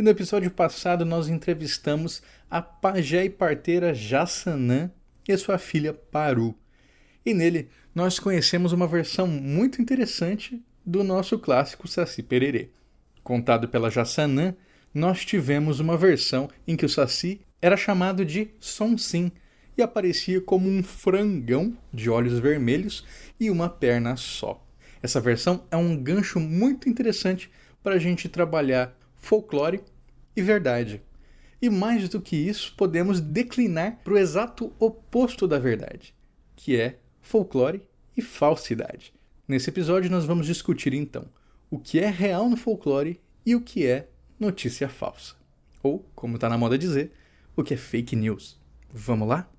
E no episódio passado nós entrevistamos a pajé e parteira Jassanã e sua filha Paru. E nele nós conhecemos uma versão muito interessante do nosso clássico Saci Pererê. Contado pela Jassanã, nós tivemos uma versão em que o Saci era chamado de Sonsim e aparecia como um frangão de olhos vermelhos e uma perna só. Essa versão é um gancho muito interessante para a gente trabalhar folclore e verdade. E mais do que isso, podemos declinar para o exato oposto da verdade, que é folclore e falsidade. Nesse episódio, nós vamos discutir então o que é real no folclore e o que é notícia falsa. Ou, como está na moda dizer, o que é fake news. Vamos lá?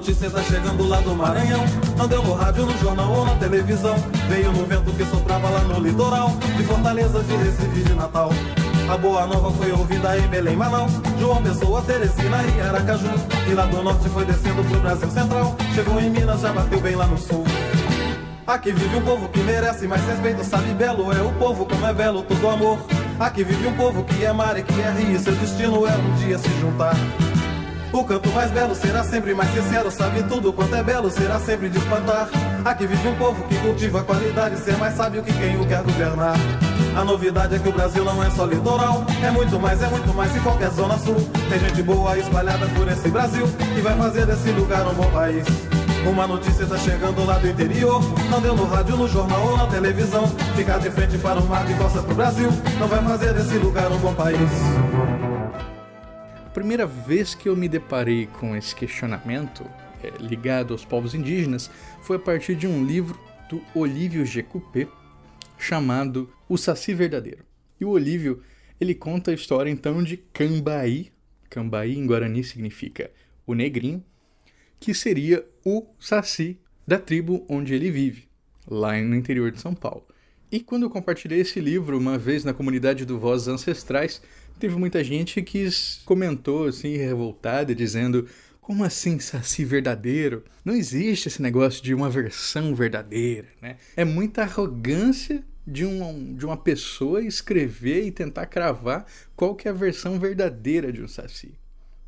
Notícia tá chegando lá do Maranhão. Não deu no rádio, no jornal ou na televisão. Veio no vento que soprava lá no litoral De Fortaleza, de Recife, de Natal. A boa nova foi ouvida em Belém, Manaus João Pessoa, Teresina e Aracaju. E lá do norte foi descendo pro Brasil Central. Chegou em Minas, já bateu bem lá no sul. Aqui vive um povo que merece mais respeito Sabe belo é o povo, como é belo todo amor. Aqui vive um povo que é mar e que é rio Seu destino é um dia se juntar o canto mais belo será sempre mais sincero, sabe tudo quanto é belo, será sempre de espantar. Aqui vive um povo que cultiva a qualidade, ser mais sábio que quem o quer governar. A novidade é que o Brasil não é só litoral, é muito mais, é muito mais em qualquer zona sul. Tem gente boa espalhada por esse Brasil que vai fazer desse lugar um bom país. Uma notícia tá chegando lá do interior, não deu no rádio, no jornal ou na televisão. Ficar de frente para o mar de costa pro Brasil, não vai fazer desse lugar um bom país. Primeira vez que eu me deparei com esse questionamento é, ligado aos povos indígenas foi a partir de um livro do Olívio G. Coupé chamado O Saci Verdadeiro. E o Olívio ele conta a história então de Cambaí, Cambaí em Guarani significa o negrinho, que seria o Saci da tribo onde ele vive, lá no interior de São Paulo. E quando eu compartilhei esse livro uma vez na comunidade do Vozes Ancestrais, teve muita gente que comentou assim, revoltada, dizendo: como assim saci verdadeiro? Não existe esse negócio de uma versão verdadeira, né? É muita arrogância de, um, de uma pessoa escrever e tentar cravar qual que é a versão verdadeira de um saci.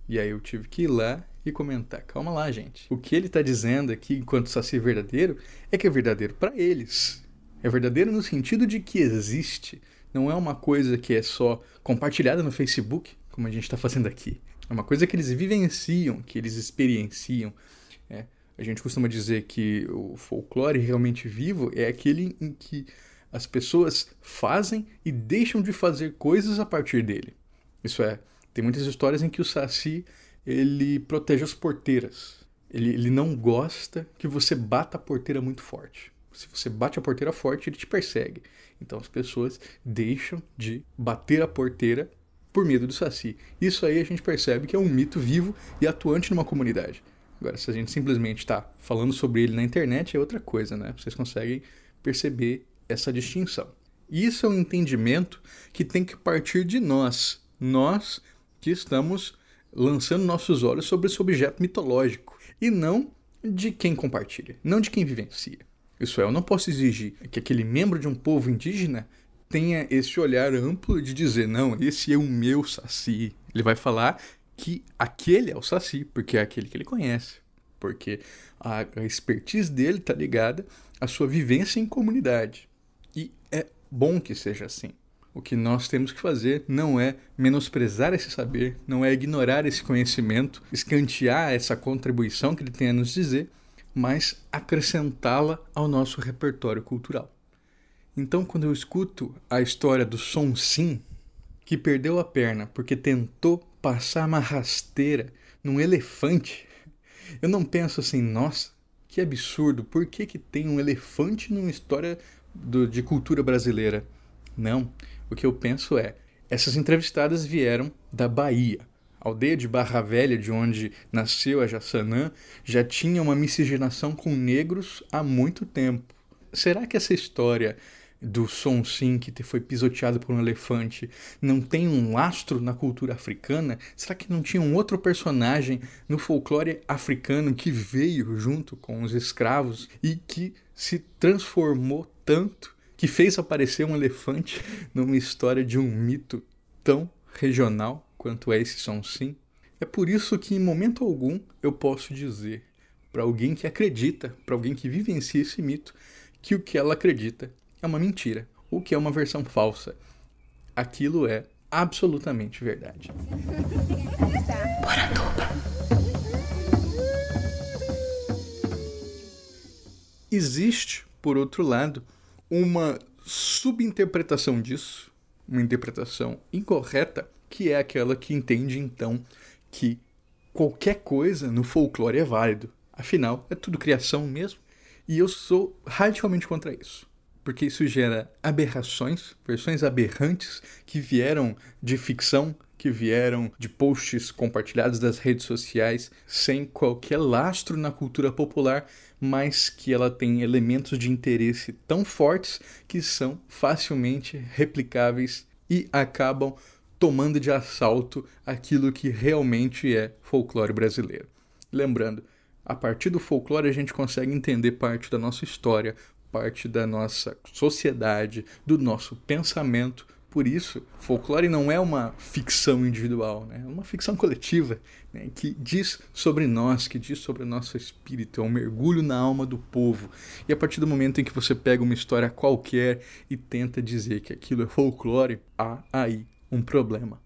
E aí eu tive que ir lá e comentar. Calma lá, gente. O que ele está dizendo aqui, enquanto saci verdadeiro, é que é verdadeiro para eles. É verdadeiro no sentido de que existe não é uma coisa que é só compartilhada no Facebook, como a gente está fazendo aqui. É uma coisa que eles vivenciam, que eles experienciam. É. A gente costuma dizer que o folclore realmente vivo é aquele em que as pessoas fazem e deixam de fazer coisas a partir dele. Isso é, tem muitas histórias em que o Saci ele protege as porteiras. Ele, ele não gosta que você bata a porteira muito forte. Se você bate a porteira forte, ele te persegue. Então as pessoas deixam de bater a porteira por medo do saci. Isso aí a gente percebe que é um mito vivo e atuante numa comunidade. Agora, se a gente simplesmente está falando sobre ele na internet, é outra coisa, né? Vocês conseguem perceber essa distinção. Isso é um entendimento que tem que partir de nós. Nós que estamos lançando nossos olhos sobre esse objeto mitológico. E não de quem compartilha, não de quem vivencia. Isso é, eu não posso exigir que aquele membro de um povo indígena tenha esse olhar amplo de dizer, não, esse é o meu saci. Ele vai falar que aquele é o saci, porque é aquele que ele conhece. Porque a, a expertise dele está ligada à sua vivência em comunidade. E é bom que seja assim. O que nós temos que fazer não é menosprezar esse saber, não é ignorar esse conhecimento, escantear essa contribuição que ele tem a nos dizer, mas acrescentá-la ao nosso repertório cultural. Então, quando eu escuto a história do Som Sim, que perdeu a perna porque tentou passar uma rasteira num elefante, eu não penso assim, nossa, que absurdo, por que, que tem um elefante numa história do, de cultura brasileira? Não, o que eu penso é, essas entrevistadas vieram da Bahia. Aldeia de Barra Velha, de onde nasceu a Jassanã, já tinha uma miscigenação com negros há muito tempo. Será que essa história do Som Sim que foi pisoteado por um elefante não tem um lastro na cultura africana? Será que não tinha um outro personagem no folclore africano que veio junto com os escravos e que se transformou tanto que fez aparecer um elefante numa história de um mito tão regional quanto é esse som sim. É por isso que em momento algum eu posso dizer para alguém que acredita, para alguém que vivencia esse mito, que o que ela acredita é uma mentira, ou que é uma versão falsa. Aquilo é absolutamente verdade. Existe, por outro lado, uma subinterpretação disso, uma interpretação incorreta, que é aquela que entende então que qualquer coisa no folclore é válido. Afinal, é tudo criação mesmo. E eu sou radicalmente contra isso. Porque isso gera aberrações, versões aberrantes que vieram de ficção, que vieram de posts compartilhados das redes sociais sem qualquer lastro na cultura popular, mas que ela tem elementos de interesse tão fortes que são facilmente replicáveis e acabam tomando de assalto aquilo que realmente é folclore brasileiro. Lembrando, a partir do folclore a gente consegue entender parte da nossa história, parte da nossa sociedade, do nosso pensamento, por isso, folclore não é uma ficção individual, né? é uma ficção coletiva né? que diz sobre nós, que diz sobre o nosso espírito, é um mergulho na alma do povo. E a partir do momento em que você pega uma história qualquer e tenta dizer que aquilo é folclore, há aí um problema.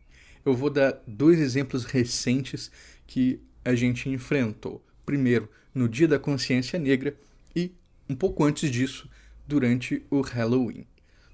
Eu vou dar dois exemplos recentes que a gente enfrentou. Primeiro, no Dia da Consciência Negra e, um pouco antes disso, durante o Halloween.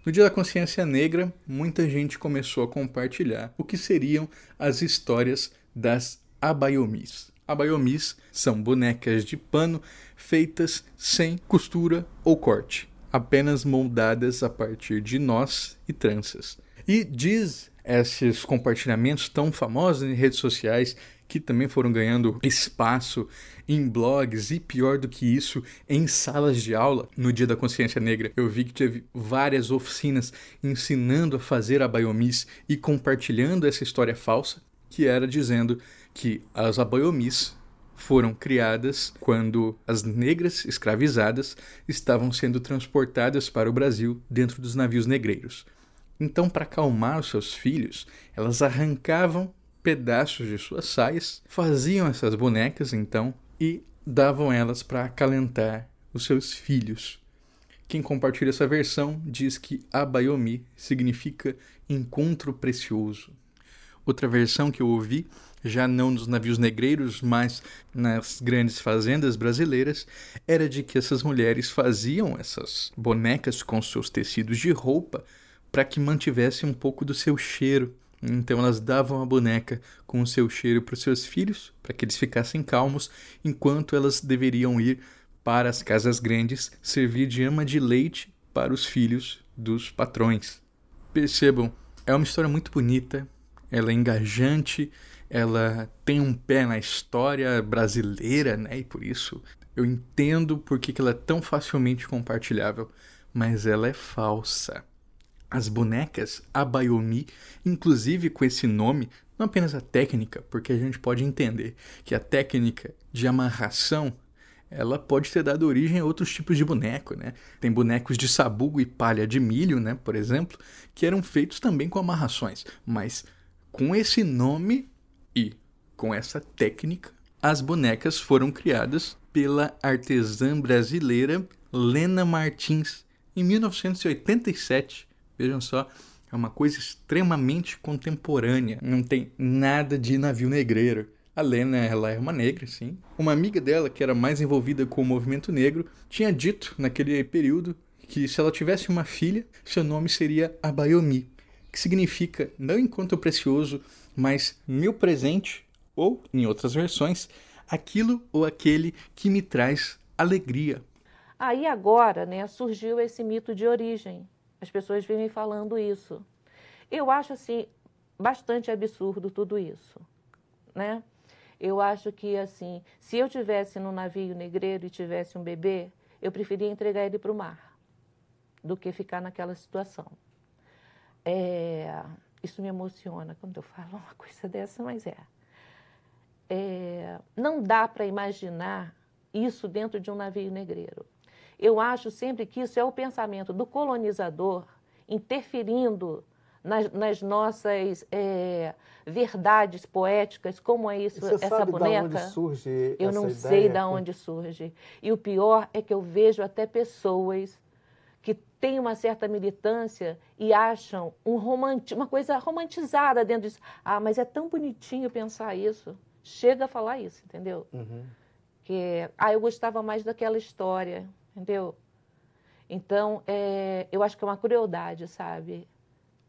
No Dia da Consciência Negra, muita gente começou a compartilhar o que seriam as histórias das abaiomis. Abaiomis são bonecas de pano feitas sem costura ou corte, apenas moldadas a partir de nós e tranças. E diz esses compartilhamentos tão famosos em redes sociais que também foram ganhando espaço em blogs e pior do que isso, em salas de aula. No Dia da Consciência Negra, eu vi que teve várias oficinas ensinando a fazer a Baiomis e compartilhando essa história falsa, que era dizendo que as abaiomis foram criadas quando as negras escravizadas estavam sendo transportadas para o Brasil dentro dos navios negreiros. Então, para acalmar os seus filhos, elas arrancavam pedaços de suas saias, faziam essas bonecas então e davam elas para acalentar os seus filhos. Quem compartilha essa versão diz que Abayomi significa encontro precioso. Outra versão que eu ouvi, já não nos navios negreiros, mas nas grandes fazendas brasileiras, era de que essas mulheres faziam essas bonecas com seus tecidos de roupa para que mantivesse um pouco do seu cheiro então elas davam a boneca com o seu cheiro para os seus filhos, para que eles ficassem calmos, enquanto elas deveriam ir para as casas grandes servir de ama de leite para os filhos dos patrões. Percebam, é uma história muito bonita, ela é engajante, ela tem um pé na história brasileira, né? E por isso eu entendo por que ela é tão facilmente compartilhável, mas ela é falsa. As bonecas Abayomi, inclusive com esse nome, não apenas a técnica, porque a gente pode entender que a técnica de amarração ela pode ter dado origem a outros tipos de boneco, né? Tem bonecos de sabugo e palha de milho, né, por exemplo, que eram feitos também com amarrações, mas com esse nome e com essa técnica, as bonecas foram criadas pela artesã brasileira Lena Martins em 1987 Vejam só, é uma coisa extremamente contemporânea. Não tem nada de navio negreiro. A Lena, ela é uma negra, sim. Uma amiga dela, que era mais envolvida com o movimento negro, tinha dito naquele período que se ela tivesse uma filha, seu nome seria Abayomi, que significa não enquanto precioso, mas meu presente, ou, em outras versões, aquilo ou aquele que me traz alegria. Aí agora, né, surgiu esse mito de origem. As pessoas vivem falando isso. Eu acho assim bastante absurdo tudo isso, né? Eu acho que assim, se eu tivesse no navio negreiro e tivesse um bebê, eu preferia entregar ele para o mar do que ficar naquela situação. É, isso me emociona quando eu falo uma coisa dessa, mas é. é não dá para imaginar isso dentro de um navio negreiro. Eu acho sempre que isso é o pensamento do colonizador interferindo nas, nas nossas é, verdades poéticas, como é isso, Você essa sabe boneca. Da onde surge eu não ideia? sei de onde surge. E o pior é que eu vejo até pessoas que têm uma certa militância e acham um romanti uma coisa romantizada dentro disso. Ah, mas é tão bonitinho pensar isso. Chega a falar isso, entendeu? Uhum. Que, ah, eu gostava mais daquela história entendeu? Então, é, eu acho que é uma crueldade, sabe?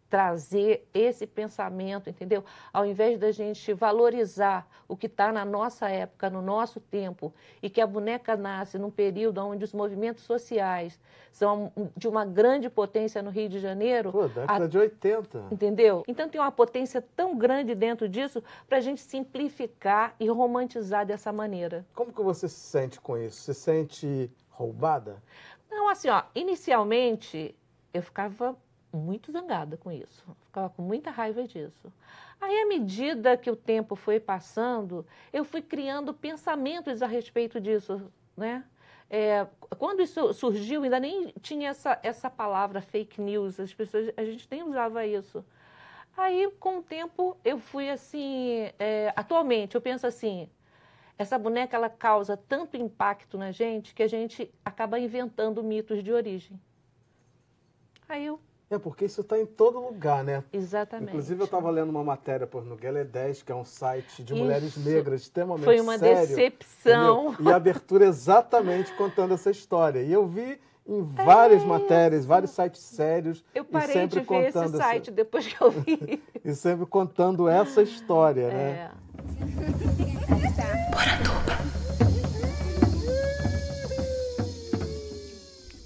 Trazer esse pensamento, entendeu? Ao invés da gente valorizar o que está na nossa época, no nosso tempo, e que a boneca nasce num período onde os movimentos sociais são de uma grande potência no Rio de Janeiro. Pô, década a... de 80. Entendeu? Então tem uma potência tão grande dentro disso para a gente simplificar e romantizar dessa maneira. Como que você se sente com isso? Você sente roubada? Não, assim, ó, inicialmente eu ficava muito zangada com isso, ficava com muita raiva disso. Aí, à medida que o tempo foi passando, eu fui criando pensamentos a respeito disso, né? É, quando isso surgiu, ainda nem tinha essa, essa palavra fake news, as pessoas, a gente nem usava isso. Aí, com o tempo, eu fui assim. É, atualmente, eu penso assim: essa boneca ela causa tanto impacto na gente que a gente acaba inventando mitos de origem. Aí eu. É, porque isso está em todo lugar, né? Exatamente. Inclusive, eu estava lendo uma matéria por no Guelé 10, que é um site de mulheres Isso negras extremamente Foi uma sério, decepção. entendeu? E a abertura exatamente contando essa história. E eu vi em várias É matérias, vários sites sérios. Eu parei sempre de ver esse contando essa- site depois que eu vi. E sempre contando essa história, né?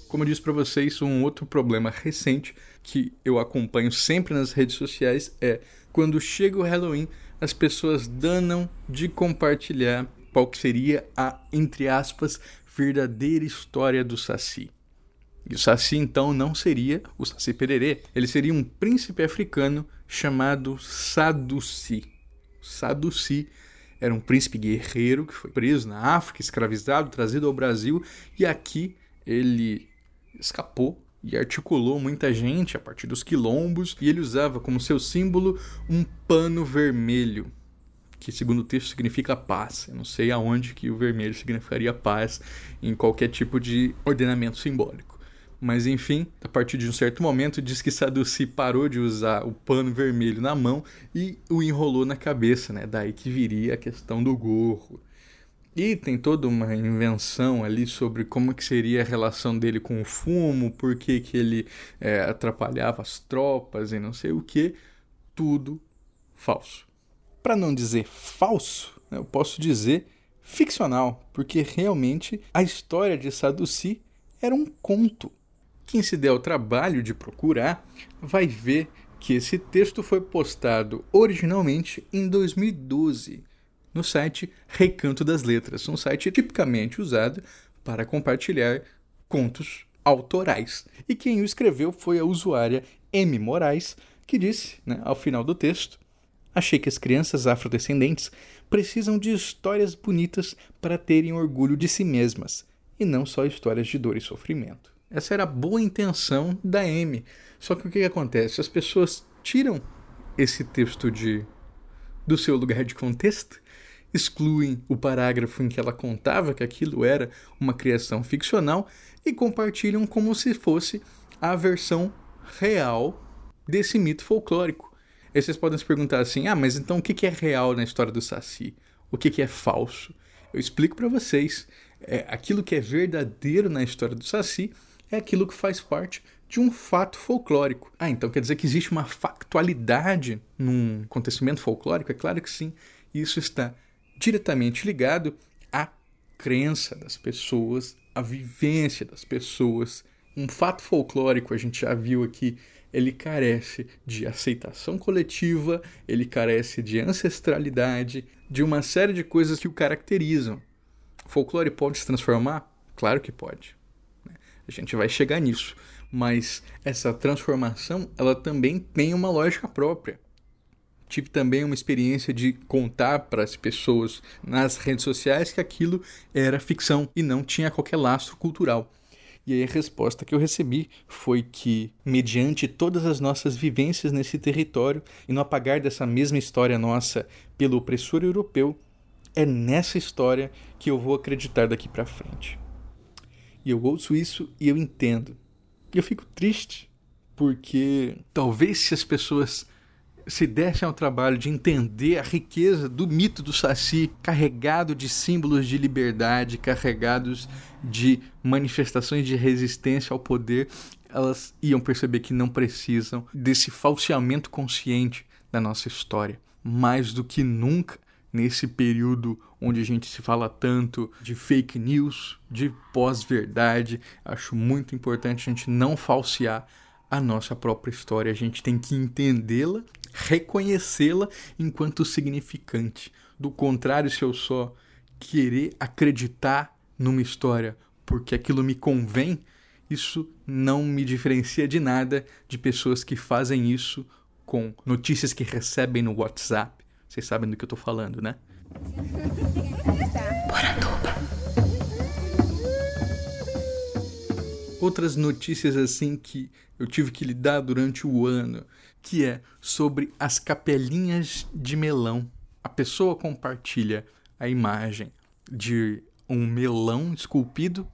Como eu disse para vocês, um outro problema recente que eu acompanho sempre nas redes sociais é quando chega o Halloween, as pessoas danam de compartilhar qual que seria a, entre aspas, verdadeira história do Saci. E o Saci então não seria o Saci Pererê, ele seria um príncipe africano chamado Saduci. Saduci era um príncipe guerreiro que foi preso na África, escravizado, trazido ao Brasil e aqui ele escapou e articulou muita gente a partir dos quilombos e ele usava como seu símbolo um pano vermelho, que segundo o texto significa paz. Eu não sei aonde que o vermelho significaria paz em qualquer tipo de ordenamento simbólico. Mas enfim, a partir de um certo momento diz que Saduci parou de usar o pano vermelho na mão e o enrolou na cabeça, né? Daí que viria a questão do gorro. E tem toda uma invenção ali sobre como que seria a relação dele com o fumo, por que, que ele é, atrapalhava as tropas e não sei o que. Tudo falso. Para não dizer falso, né, eu posso dizer ficcional, porque realmente a história de Saduci era um conto. Quem se der o trabalho de procurar vai ver que esse texto foi postado originalmente em 2012 no site Recanto das Letras, um site tipicamente usado para compartilhar contos autorais. E quem o escreveu foi a usuária M. Moraes, que disse, né, ao final do texto: Achei que as crianças afrodescendentes precisam de histórias bonitas para terem orgulho de si mesmas, e não só histórias de dor e sofrimento. Essa era a boa intenção da M. Só que o que acontece? As pessoas tiram esse texto de do seu lugar de contexto, excluem o parágrafo em que ela contava que aquilo era uma criação ficcional e compartilham como se fosse a versão real desse mito folclórico. Aí vocês podem se perguntar assim: ah, mas então o que é real na história do Saci? O que é falso? Eu explico para vocês. É, aquilo que é verdadeiro na história do Saci é aquilo que faz parte de um fato folclórico. Ah, então quer dizer que existe uma factualidade num acontecimento folclórico? É claro que sim. Isso está diretamente ligado à crença das pessoas, a vivência das pessoas. Um fato folclórico, a gente já viu aqui, ele carece de aceitação coletiva, ele carece de ancestralidade, de uma série de coisas que o caracterizam. O folclore pode se transformar? Claro que pode. Né? A gente vai chegar nisso. Mas essa transformação, ela também tem uma lógica própria. Tive também uma experiência de contar para as pessoas nas redes sociais que aquilo era ficção e não tinha qualquer lastro cultural. E aí a resposta que eu recebi foi que, mediante todas as nossas vivências nesse território e no apagar dessa mesma história nossa pelo opressor europeu, é nessa história que eu vou acreditar daqui para frente. E eu ouço isso e eu entendo. E eu fico triste, porque talvez se as pessoas se dessem ao trabalho de entender a riqueza do mito do Saci, carregado de símbolos de liberdade, carregados de manifestações de resistência ao poder, elas iam perceber que não precisam desse falseamento consciente da nossa história. Mais do que nunca, nesse período onde a gente se fala tanto de fake news, de pós-verdade, acho muito importante a gente não falsear a nossa própria história. A gente tem que entendê-la reconhecê-la enquanto significante. Do contrário, se eu só querer acreditar numa história porque aquilo me convém, isso não me diferencia de nada de pessoas que fazem isso com notícias que recebem no WhatsApp. Vocês sabem do que eu estou falando, né? Outras notícias assim que eu tive que lidar durante o ano que é sobre as capelinhas de melão. A pessoa compartilha a imagem de um melão esculpido,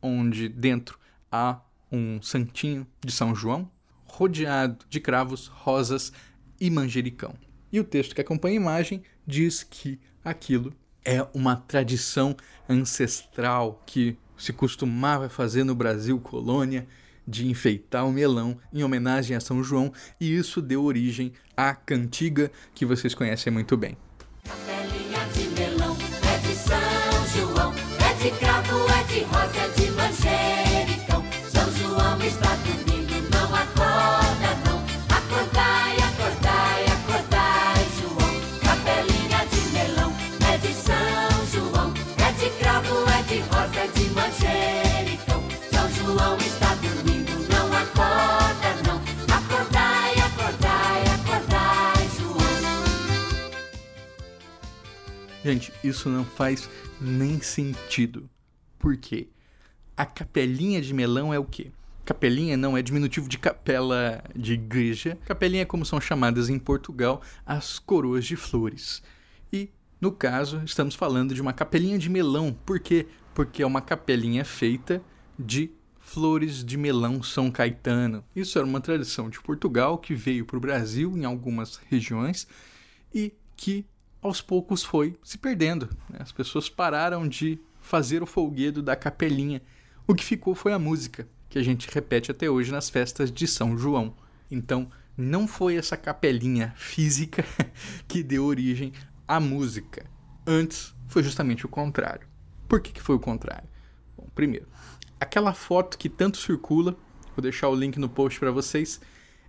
onde dentro há um santinho de São João, rodeado de cravos, rosas e manjericão. E o texto que acompanha a imagem diz que aquilo é uma tradição ancestral que se costumava fazer no Brasil colônia de enfeitar o melão em homenagem a São João, e isso deu origem à cantiga que vocês conhecem muito bem. Capelinha de melão, é de São João, é de cravo, é de rosa, é de manjericão. São João está Gente, isso não faz nem sentido. Por quê? A capelinha de melão é o quê? Capelinha não é diminutivo de capela de igreja. Capelinha é como são chamadas em Portugal as coroas de flores. E, no caso, estamos falando de uma capelinha de melão. Por quê? Porque é uma capelinha feita de flores de melão São Caetano. Isso era uma tradição de Portugal que veio para o Brasil em algumas regiões e que aos poucos foi se perdendo. né? As pessoas pararam de fazer o folguedo da capelinha. O que ficou foi a música, que a gente repete até hoje nas festas de São João. Então, não foi essa capelinha física que deu origem à música. Antes, foi justamente o contrário. Por que, que foi o contrário? Bom, primeiro, aquela foto que tanto circula, vou deixar o link no post para vocês,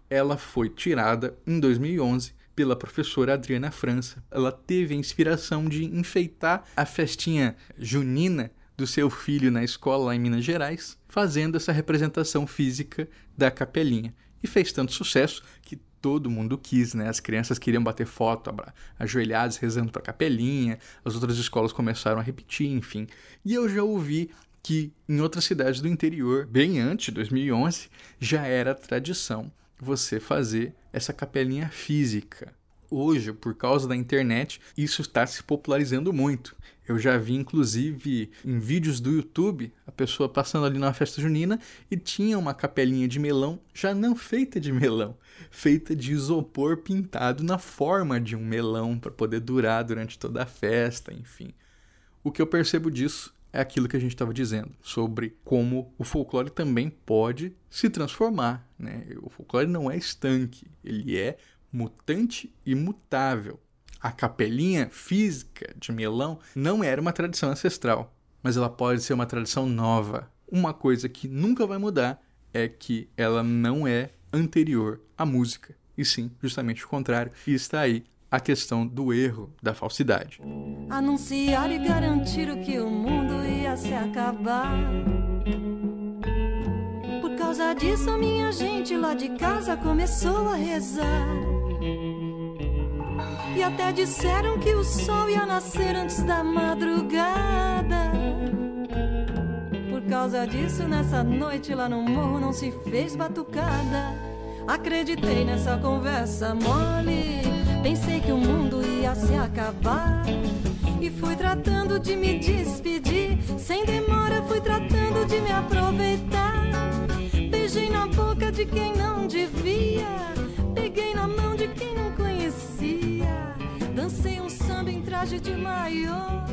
ela foi tirada em 2011 pela professora Adriana França. Ela teve a inspiração de enfeitar a festinha junina do seu filho na escola lá em Minas Gerais, fazendo essa representação física da capelinha. E fez tanto sucesso que todo mundo quis, né? As crianças queriam bater foto, ajoelhadas, rezando para a capelinha, as outras escolas começaram a repetir, enfim. E eu já ouvi que em outras cidades do interior, bem antes de 2011, já era tradição você fazer essa capelinha física. Hoje, por causa da internet, isso está se popularizando muito. Eu já vi, inclusive, em vídeos do YouTube, a pessoa passando ali numa festa junina e tinha uma capelinha de melão, já não feita de melão, feita de isopor pintado na forma de um melão para poder durar durante toda a festa, enfim. O que eu percebo disso é aquilo que a gente estava dizendo sobre como o folclore também pode se transformar. Né? O folclore não é estanque, ele é mutante e mutável. A capelinha física de melão não era uma tradição ancestral, mas ela pode ser uma tradição nova. Uma coisa que nunca vai mudar é que ela não é anterior à música, e sim, justamente o contrário. E está aí a questão do erro, da falsidade. Anunciar e garantir que o mundo ia se acabar. Por causa disso, minha gente lá de casa começou a rezar. E até disseram que o sol ia nascer antes da madrugada. Por causa disso, nessa noite lá no morro não se fez batucada. Acreditei nessa conversa mole. Pensei que o mundo ia se acabar. E fui tratando de me despedir. Sem demora, fui tratando de me aproveitar. Beijei na boca de quem não devia. Peguei na mão de quem não conhecia. Dancei um samba em traje de maior.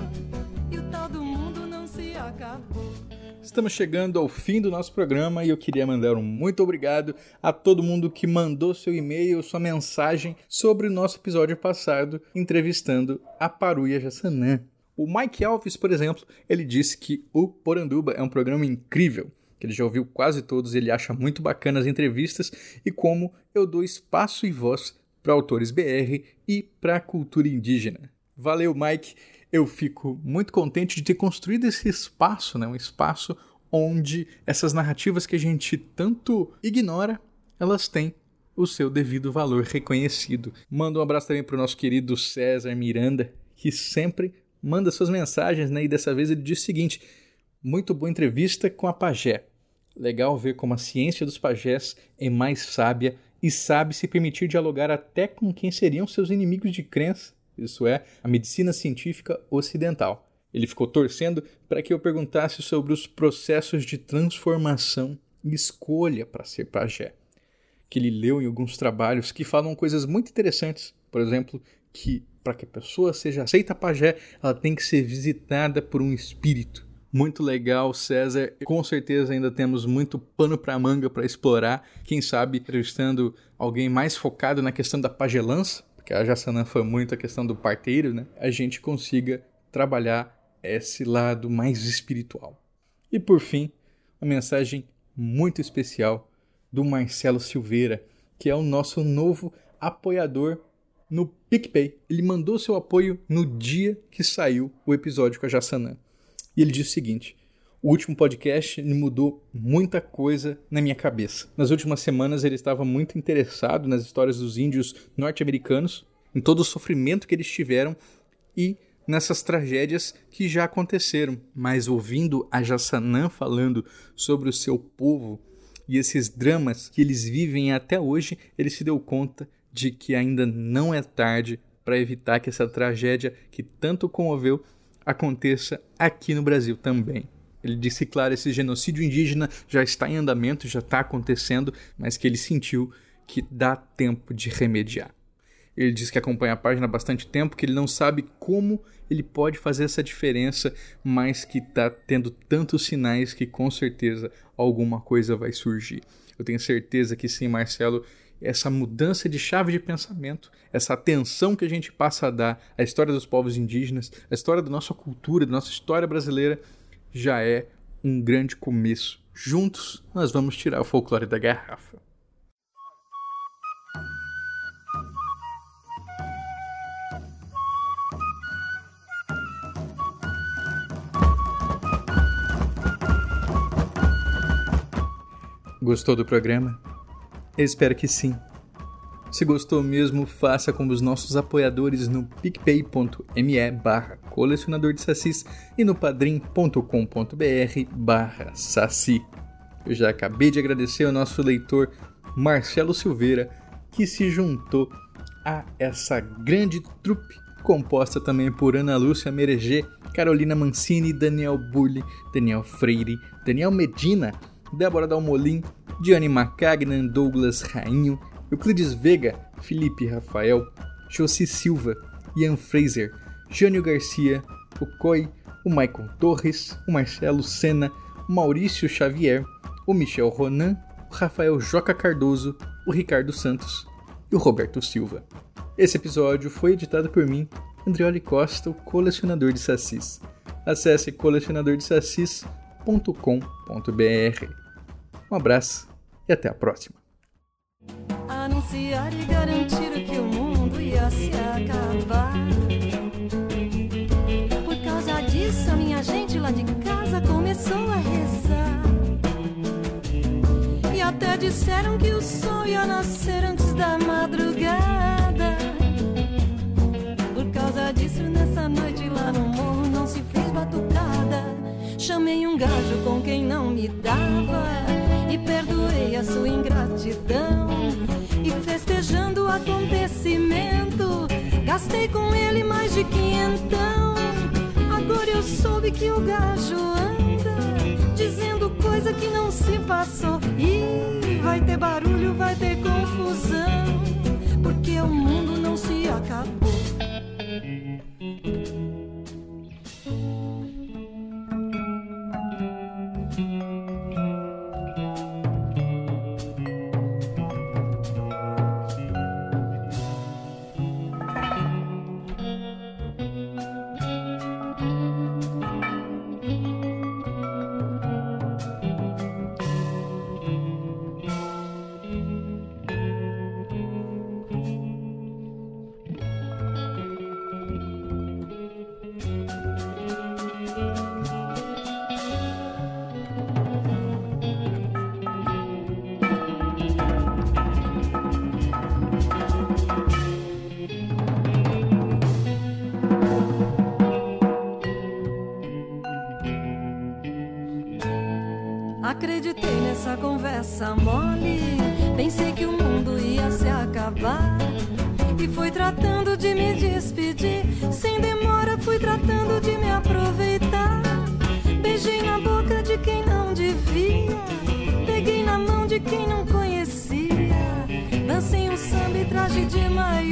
E o tal do mundo não se acabou. Estamos chegando ao fim do nosso programa e eu queria mandar um muito obrigado a todo mundo que mandou seu e-mail, sua mensagem sobre o nosso episódio passado entrevistando a Paruia Jassanã. O Mike Alves, por exemplo, ele disse que o Poranduba é um programa incrível, que ele já ouviu quase todos, ele acha muito bacana as entrevistas e como eu dou espaço e voz para autores BR e para a cultura indígena. Valeu, Mike! Eu fico muito contente de ter construído esse espaço, né? um espaço onde essas narrativas que a gente tanto ignora, elas têm o seu devido valor reconhecido. Mando um abraço também para o nosso querido César Miranda, que sempre manda suas mensagens, né? E dessa vez ele diz o seguinte: muito boa entrevista com a Pajé. Legal ver como a ciência dos pajés é mais sábia e sabe se permitir dialogar até com quem seriam seus inimigos de crença isso é, a medicina científica ocidental. Ele ficou torcendo para que eu perguntasse sobre os processos de transformação e escolha para ser pajé. Que ele leu em alguns trabalhos que falam coisas muito interessantes. Por exemplo, que para que a pessoa seja aceita pajé, ela tem que ser visitada por um espírito. Muito legal, César. Com certeza ainda temos muito pano para manga para explorar. Quem sabe entrevistando alguém mais focado na questão da pagelança, porque a Jassanã foi muito a questão do parteiro, né? A gente consiga trabalhar esse lado mais espiritual. E por fim, uma mensagem muito especial do Marcelo Silveira, que é o nosso novo apoiador no PicPay. Ele mandou seu apoio no dia que saiu o episódio com a Jassanã. E ele disse o seguinte: o último podcast mudou muita coisa na minha cabeça. Nas últimas semanas ele estava muito interessado nas histórias dos índios norte-americanos, em todo o sofrimento que eles tiveram e nessas tragédias que já aconteceram. Mas ouvindo a Jassanã falando sobre o seu povo e esses dramas que eles vivem até hoje, ele se deu conta de que ainda não é tarde para evitar que essa tragédia que tanto comoveu aconteça aqui no Brasil também. Ele disse, claro, esse genocídio indígena já está em andamento, já está acontecendo, mas que ele sentiu que dá tempo de remediar. Ele diz que acompanha a página há bastante tempo, que ele não sabe como ele pode fazer essa diferença, mas que está tendo tantos sinais que com certeza alguma coisa vai surgir. Eu tenho certeza que sim, Marcelo, essa mudança de chave de pensamento, essa atenção que a gente passa a dar à história dos povos indígenas, à história da nossa cultura, da nossa história brasileira, já é um grande começo. Juntos nós vamos tirar o folclore da garrafa. Gostou do programa? Eu espero que sim. Se gostou mesmo, faça como os nossos apoiadores no picpay.me barra colecionador de sacis e no padrim.com.br barra saci. Eu já acabei de agradecer ao nosso leitor Marcelo Silveira, que se juntou a essa grande trupe, composta também por Ana Lúcia Mereger, Carolina Mancini, Daniel Bulli, Daniel Freire, Daniel Medina, Débora Dalmolin, Diane Macagnan, Douglas Rainho, Euclides Vega, Felipe Rafael, Josi Silva, Ian Fraser, Jânio Garcia, o Coy, o Michael Torres, o Marcelo Senna, o Maurício Xavier, o Michel Ronan, o Rafael Joca Cardoso, o Ricardo Santos e o Roberto Silva. Esse episódio foi editado por mim, Andrioli Costa, o colecionador de sacis. Acesse colecionadordesacis.com.br. Um abraço e até a próxima. Anunciar e garantir que o mundo ia se acabar. Disseram que o sol ia nascer antes da madrugada. Por causa disso, nessa noite lá no morro não se fez batucada. Chamei um gajo com quem não me dava e perdoei a sua ingratidão. E festejando o acontecimento, gastei com ele mais de quinhentão. Agora eu soube que o gajo anda coisa que não se passou. E vai ter barulho, vai ter confusão, porque o mundo não se acabou. Conversa mole. Pensei que o mundo ia se acabar. E fui tratando de me despedir. Sem demora, fui tratando de me aproveitar. Beijei na boca de quem não devia. Peguei na mão de quem não conhecia. Dancei um samba e traje de maior.